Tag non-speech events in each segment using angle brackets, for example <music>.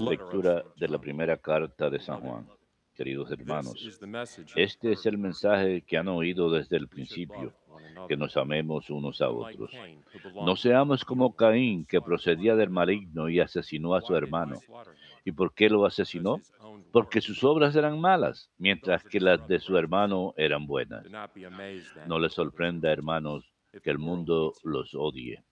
Lectura de la primera carta de San Juan. Queridos hermanos, este es el mensaje que han oído desde el principio, que nos amemos unos a otros. No seamos como Caín, que procedía del maligno y asesinó a su hermano. ¿Y por qué lo asesinó? Porque sus obras eran malas, mientras que las de su hermano eran buenas. No les sorprenda, hermanos, que el mundo los odie.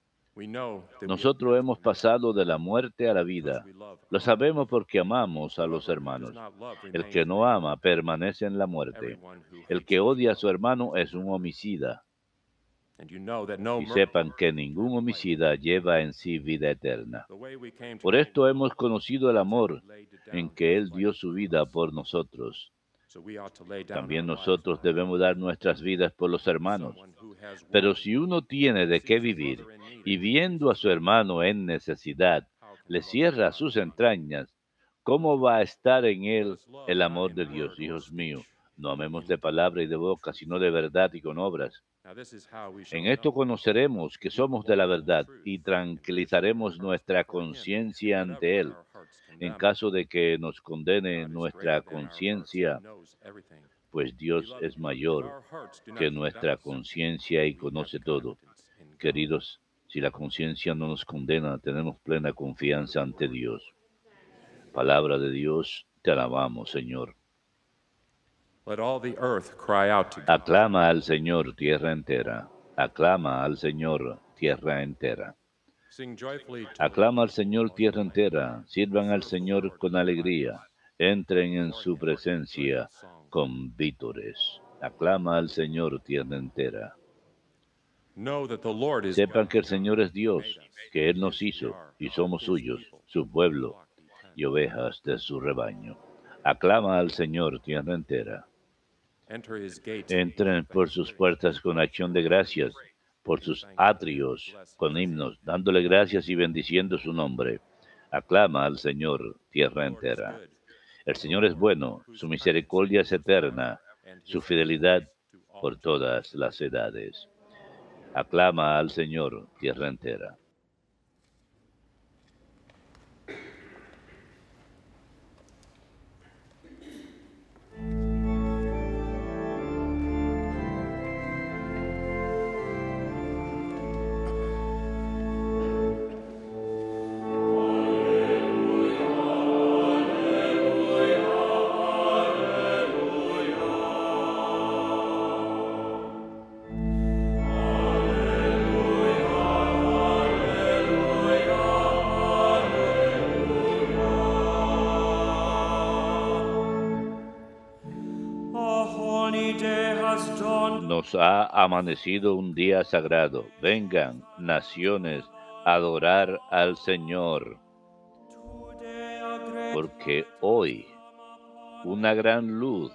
Nosotros hemos pasado de la muerte a la vida. Lo sabemos porque amamos a los hermanos. El que no ama permanece en la muerte. El que odia a su hermano es un homicida. Y sepan que ningún homicida lleva en sí vida eterna. Por esto hemos conocido el amor en que Él dio su vida por nosotros. También nosotros debemos dar nuestras vidas por los hermanos. Pero si uno tiene de qué vivir y viendo a su hermano en necesidad, le cierra sus entrañas, ¿cómo va a estar en él el amor de Dios, hijos míos? No amemos de palabra y de boca, sino de verdad y con obras. En esto conoceremos que somos de la verdad y tranquilizaremos nuestra conciencia ante Él. En caso de que nos condene nuestra conciencia, pues Dios es mayor que nuestra conciencia y conoce todo. Queridos, si la conciencia no nos condena, tenemos plena confianza ante Dios. Palabra de Dios, te alabamos, Señor. Aclama al Señor tierra entera. Aclama al Señor tierra entera. Aclama al Señor tierra entera. Sirvan al Señor con alegría. Entren en su presencia con vítores. Aclama al Señor tierra entera. Sepan que el Señor es Dios, que Él nos hizo y somos suyos, su pueblo y ovejas de su rebaño. Aclama al Señor tierra entera. Entren por sus puertas con acción de gracias, por sus atrios con himnos, dándole gracias y bendiciendo su nombre. Aclama al Señor tierra entera. El Señor es bueno, su misericordia es eterna, su fidelidad por todas las edades. Aclama al Señor, tierra entera. Ha amanecido un día sagrado. Vengan, naciones, a adorar al Señor. Porque hoy una gran luz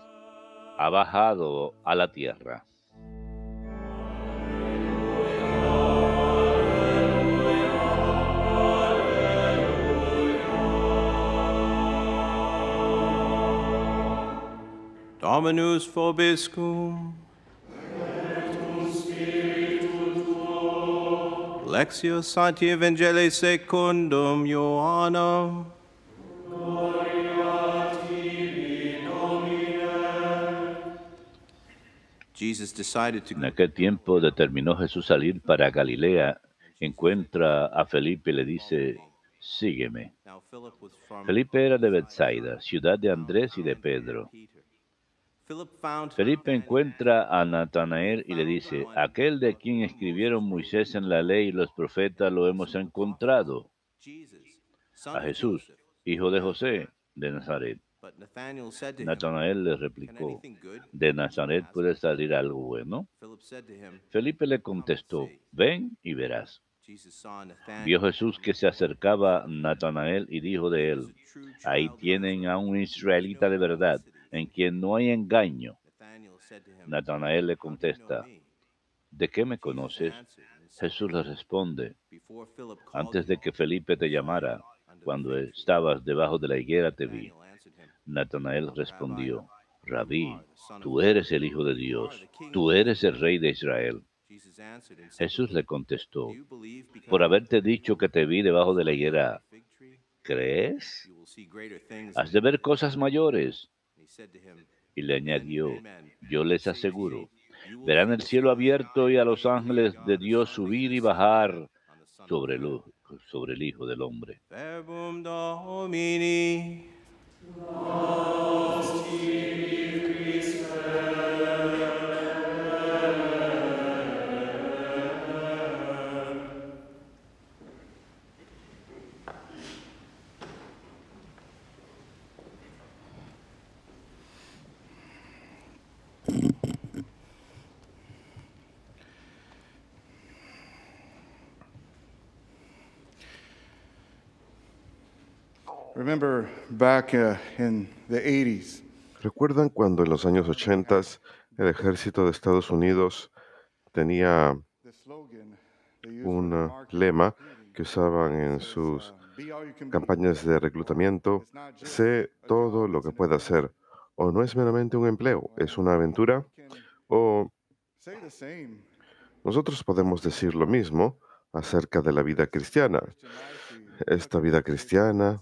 ha bajado a la tierra. Dominus vobiscum. Lectio Sancti Evangelii secundum Ioannem. En aquel tiempo determinó Jesús salir para Galilea, encuentra a Felipe y le dice, sígueme. Felipe era de Bethsaida, ciudad de Andrés y de Pedro. Felipe encuentra a Natanael y le dice, aquel de quien escribieron Moisés en la ley y los profetas lo hemos encontrado, a Jesús, hijo de José, de Nazaret. Natanael le replicó, ¿de Nazaret puede salir algo bueno? Felipe le contestó, ven y verás. Vio Jesús que se acercaba a Natanael y dijo de él, ahí tienen a un israelita de verdad en quien no hay engaño. Natanael le contesta, ¿de qué me conoces? Jesús le responde, antes de que Felipe te llamara, cuando estabas debajo de la higuera te vi. Natanael respondió, Rabí, tú eres el Hijo de Dios, tú eres el Rey de Israel. Jesús le contestó, por haberte dicho que te vi debajo de la higuera, ¿crees? Has de ver cosas mayores. Y le añadió, yo les aseguro, verán el cielo abierto y a los ángeles de Dios subir y bajar sobre el, sobre el Hijo del Hombre. Remember back uh, in the 80s, ¿Recuerdan cuando en los años 80 el ejército de Estados Unidos tenía un uh, lema que usaban en sus uh, campañas de reclutamiento? Sé todo lo que pueda hacer. O no es meramente un empleo, es una aventura. O nosotros podemos decir lo mismo acerca de la vida cristiana. Esta vida cristiana,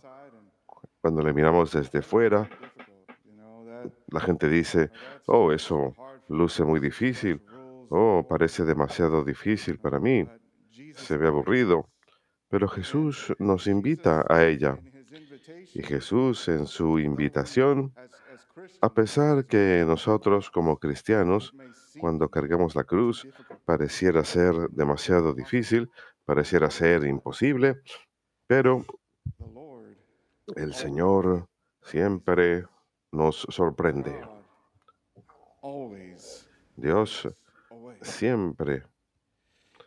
cuando la miramos desde fuera, la gente dice, oh, eso luce muy difícil. Oh, parece demasiado difícil para mí. Se ve aburrido. Pero Jesús nos invita a ella. Y Jesús en su invitación, a pesar que nosotros como cristianos, cuando cargamos la cruz, pareciera ser demasiado difícil, pareciera ser imposible, pero el Señor siempre nos sorprende. Always Dios siempre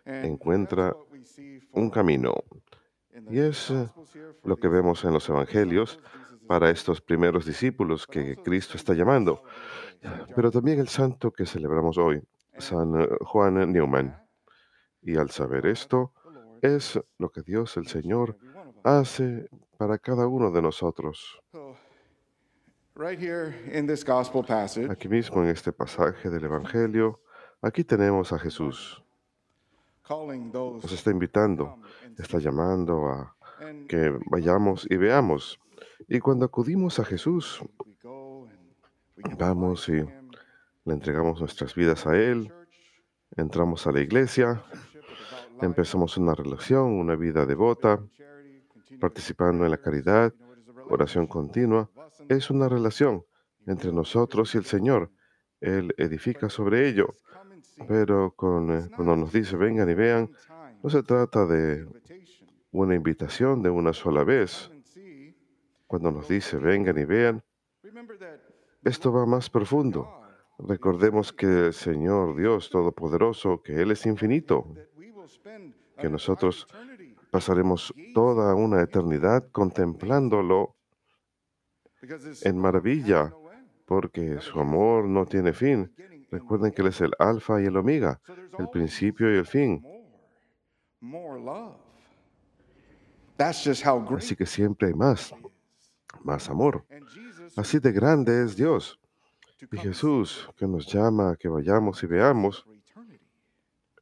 encuentra un camino. Y es eh, lo que vemos en los evangelios para estos primeros discípulos que Cristo está llamando, pero también el santo que celebramos hoy, San eh, Juan Newman. Y al saber esto, es lo que Dios el Señor hace para cada uno de nosotros. Passage, Aquí mismo en este pasaje del Evangelio, aquí tenemos a Jesús. Nos está invitando, está llamando a que vayamos y veamos. Y cuando acudimos a Jesús, vamos y le entregamos nuestras vidas a Él, entramos a la iglesia, empezamos una relación, una vida devota, participando en la caridad, oración continua. Es una relación entre nosotros y el Señor. Él edifica sobre ello. Pero eh, cuando nos dice vengan y vean, no se trata de una invitación de una sola vez. Cuando nos dice vengan y vean, esto va más profundo. Recordemos que el Señor Dios Todopoderoso, que Él es infinito, que nosotros pasaremos toda una eternidad contemplándolo en maravilla, porque su amor no tiene fin. Recuerden que Él es el alfa y el omega, el principio y el fin. Así que siempre hay más, más amor. Así de grande es Dios. Y Jesús, que nos llama a que vayamos y veamos,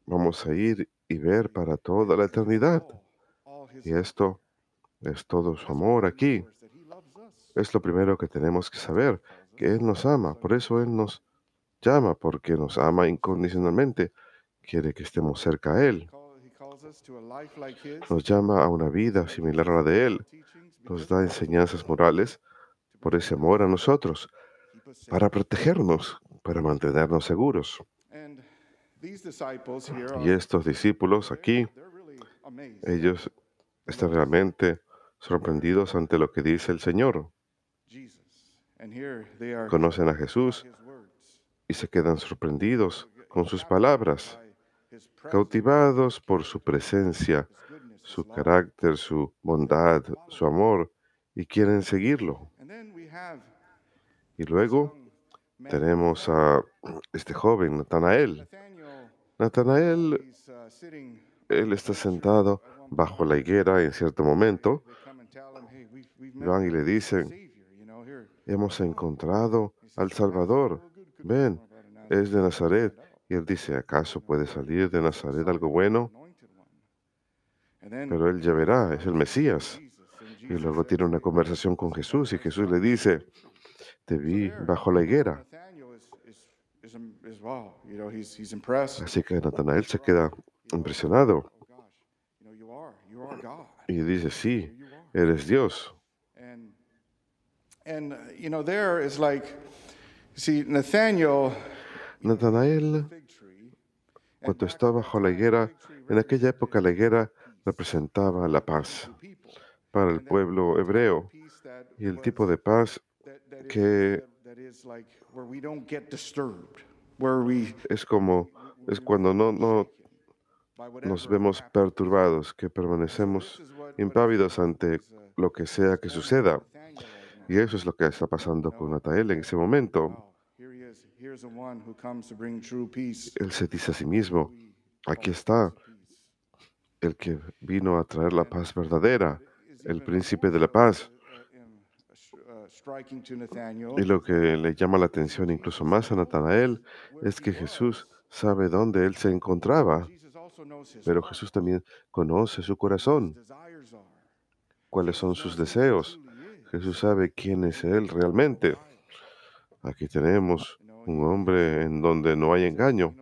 vamos a ir y ver para toda la eternidad. Y esto es todo su amor aquí. Es lo primero que tenemos que saber, que Él nos ama. Por eso Él nos llama, porque nos ama incondicionalmente. Quiere que estemos cerca a Él. Nos llama a una vida similar a la de Él. Nos da enseñanzas morales por ese amor a nosotros, para protegernos, para mantenernos seguros. Y estos discípulos aquí, ellos están realmente sorprendidos ante lo que dice el Señor. Conocen a Jesús y se quedan sorprendidos con sus palabras, cautivados por su presencia, su carácter, su bondad, su amor, y quieren seguirlo. Y luego tenemos a <clears throat> este joven, Natanael. Natanael, uh, él está sentado bajo la higuera en cierto momento. Van y le dicen, hemos encontrado al "Perhaps Salvador. Ven, come out of Nazareth." es de Nazaret. Y él dice, ¿acaso puede salir de Nazaret algo bueno? Pero él ya verá, es el Mesías. Y luego tiene una conversación con Jesús y Jesús le dice, te vi bajo la higuera. Así que Natanael se queda impresionado y dice, sí, eres Dios. Natanael, cuando está bajo la higuera, en aquella época la higuera representaba la paz para el pueblo hebreo y el tipo de paz que es como es cuando no, no nos vemos perturbados, que permanecemos impávidos ante lo que sea que suceda. Y eso es lo que está pasando con Natael en ese momento. Él se dice a sí mismo, aquí está el que vino a traer la paz verdadera, el príncipe de la paz. Y lo que le llama la atención incluso más a Natanael es que Jesús sabe dónde él se encontraba, pero Jesús también conoce su corazón, cuáles son sus deseos. Jesús sabe quién es Él realmente. Aquí tenemos un hombre en donde no hay engaño.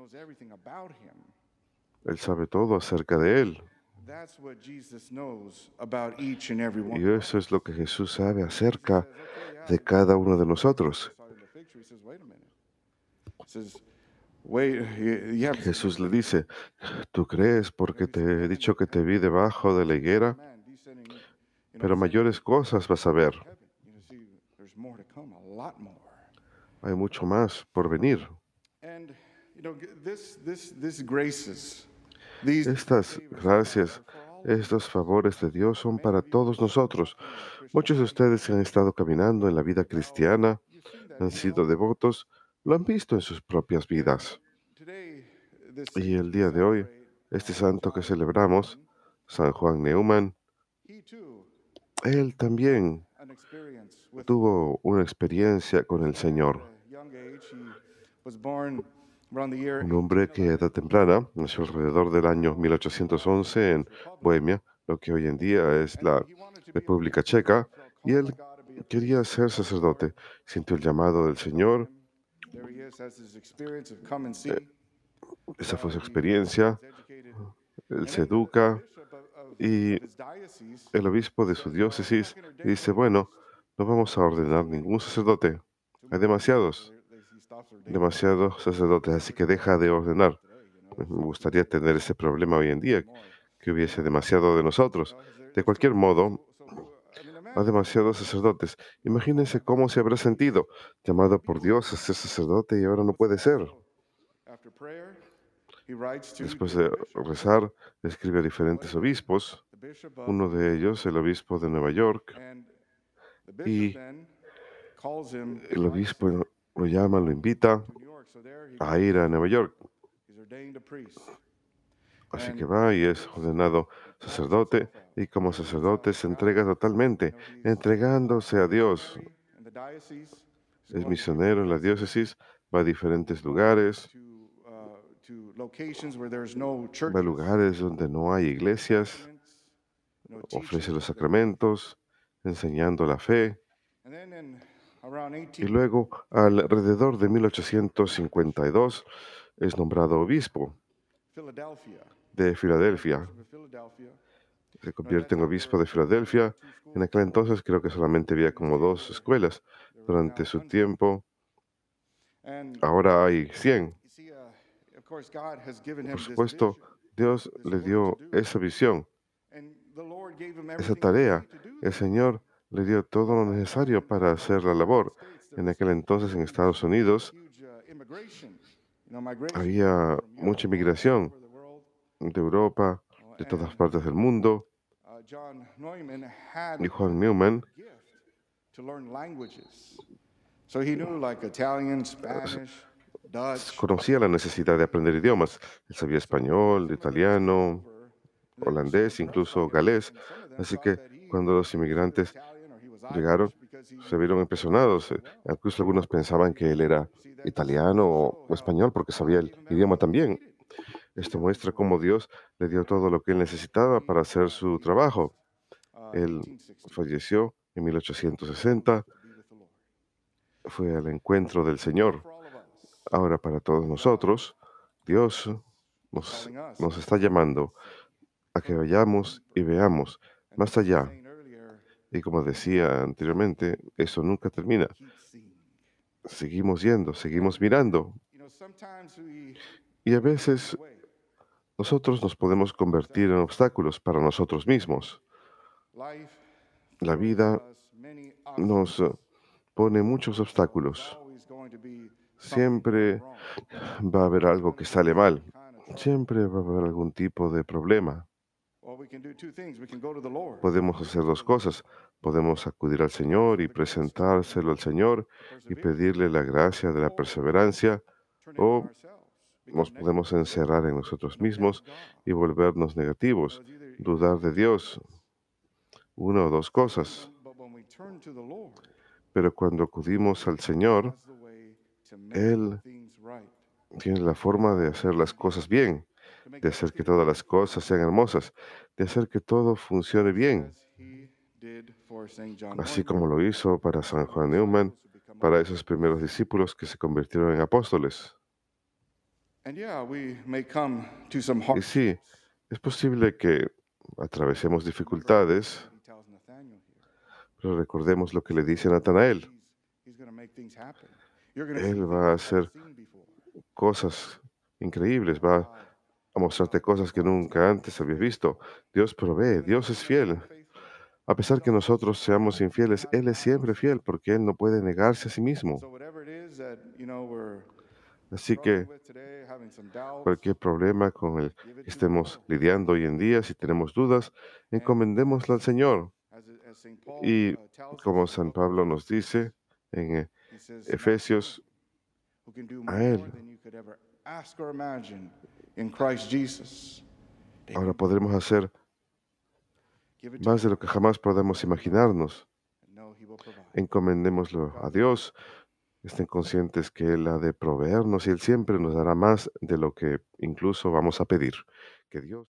Él sabe todo acerca de Él. Y eso es lo que Jesús sabe acerca de cada uno de nosotros. Jesús le dice, ¿tú crees porque te he dicho que te vi debajo de la higuera? Pero mayores cosas vas a ver. Hay mucho más por venir. Estas gracias, estos favores de Dios son para todos nosotros. Muchos de ustedes han estado caminando en la vida cristiana, han sido devotos, lo han visto en sus propias vidas. Y el día de hoy, este santo que celebramos, San Juan Neumann, él también tuvo una experiencia con el Señor. Un hombre que a edad temprana nació alrededor del año 1811 en Bohemia, lo que hoy en día es la República Checa, y él quería ser sacerdote. Sintió el llamado del Señor esa fue su experiencia. Él se educa y el obispo de su diócesis dice, bueno, no vamos a ordenar ningún sacerdote. Hay demasiados, demasiados sacerdotes, así que deja de ordenar. Me gustaría tener ese problema hoy en día, que hubiese demasiado de nosotros. De cualquier modo, hay demasiados sacerdotes. Imagínense cómo se habrá sentido, llamado por Dios a ser sacerdote y ahora no puede ser. Después de rezar, escribe a diferentes obispos, uno de ellos el obispo de Nueva York, y el obispo lo llama, lo invita a ir a Nueva York. Así que va y es ordenado sacerdote y como sacerdote se entrega totalmente, entregándose a Dios. Es misionero en la diócesis, va a diferentes lugares, va a lugares donde no hay iglesias, ofrece los sacramentos, enseñando la fe. Y luego, alrededor de 1852, es nombrado obispo de Filadelfia. Se convierte en obispo de Filadelfia. En aquel entonces creo que solamente había como dos escuelas durante su tiempo. Ahora hay 100. Por supuesto, Dios le dio esa visión, esa tarea. El Señor le dio todo lo necesario para hacer la labor. En aquel entonces en Estados Unidos había mucha inmigración de Europa, de todas partes del mundo. Y Juan Newman conocía la necesidad de aprender idiomas. Él sabía español, italiano, holandés, incluso galés. Así que cuando los inmigrantes llegaron, se vieron impresionados. Incluso algunos pensaban que él era italiano o español porque sabía el idioma también. Esto muestra cómo Dios le dio todo lo que él necesitaba para hacer su trabajo. Él falleció en 1860, fue al encuentro del Señor. Ahora para todos nosotros, Dios nos, nos está llamando a que vayamos y veamos más allá. Y como decía anteriormente, eso nunca termina. Seguimos yendo, seguimos mirando. Y a veces nosotros nos podemos convertir en obstáculos para nosotros mismos. La vida nos pone muchos obstáculos. Siempre va a haber algo que sale mal. Siempre va a haber algún tipo de problema. Podemos hacer dos cosas. Podemos acudir al Señor y presentárselo al Señor y pedirle la gracia de la perseverancia o nos podemos encerrar en nosotros mismos y volvernos negativos, dudar de Dios. Una o dos cosas. Pero cuando acudimos al Señor, Él tiene la forma de hacer las cosas bien, de hacer que todas las cosas sean hermosas, de hacer que todo funcione bien, así como lo hizo para San Juan Neumann, para esos primeros discípulos que se convirtieron en apóstoles. Y sí, es posible que atravesemos dificultades, pero recordemos lo que le dice Natanael. Él va a hacer cosas increíbles, va a mostrarte cosas que nunca antes habías visto. Dios provee, Dios es fiel. A pesar que nosotros seamos infieles, Él es siempre fiel porque Él no puede negarse a sí mismo. Así que cualquier problema con el que estemos lidiando hoy en día, si tenemos dudas, encomendémoslo al Señor. Y como San Pablo nos dice en eh, Efesios, a Él. Ahora podremos hacer más de lo que jamás podemos imaginarnos. Encomendémoslo a Dios. Estén conscientes que Él ha de proveernos y Él siempre nos dará más de lo que incluso vamos a pedir. Que Dios.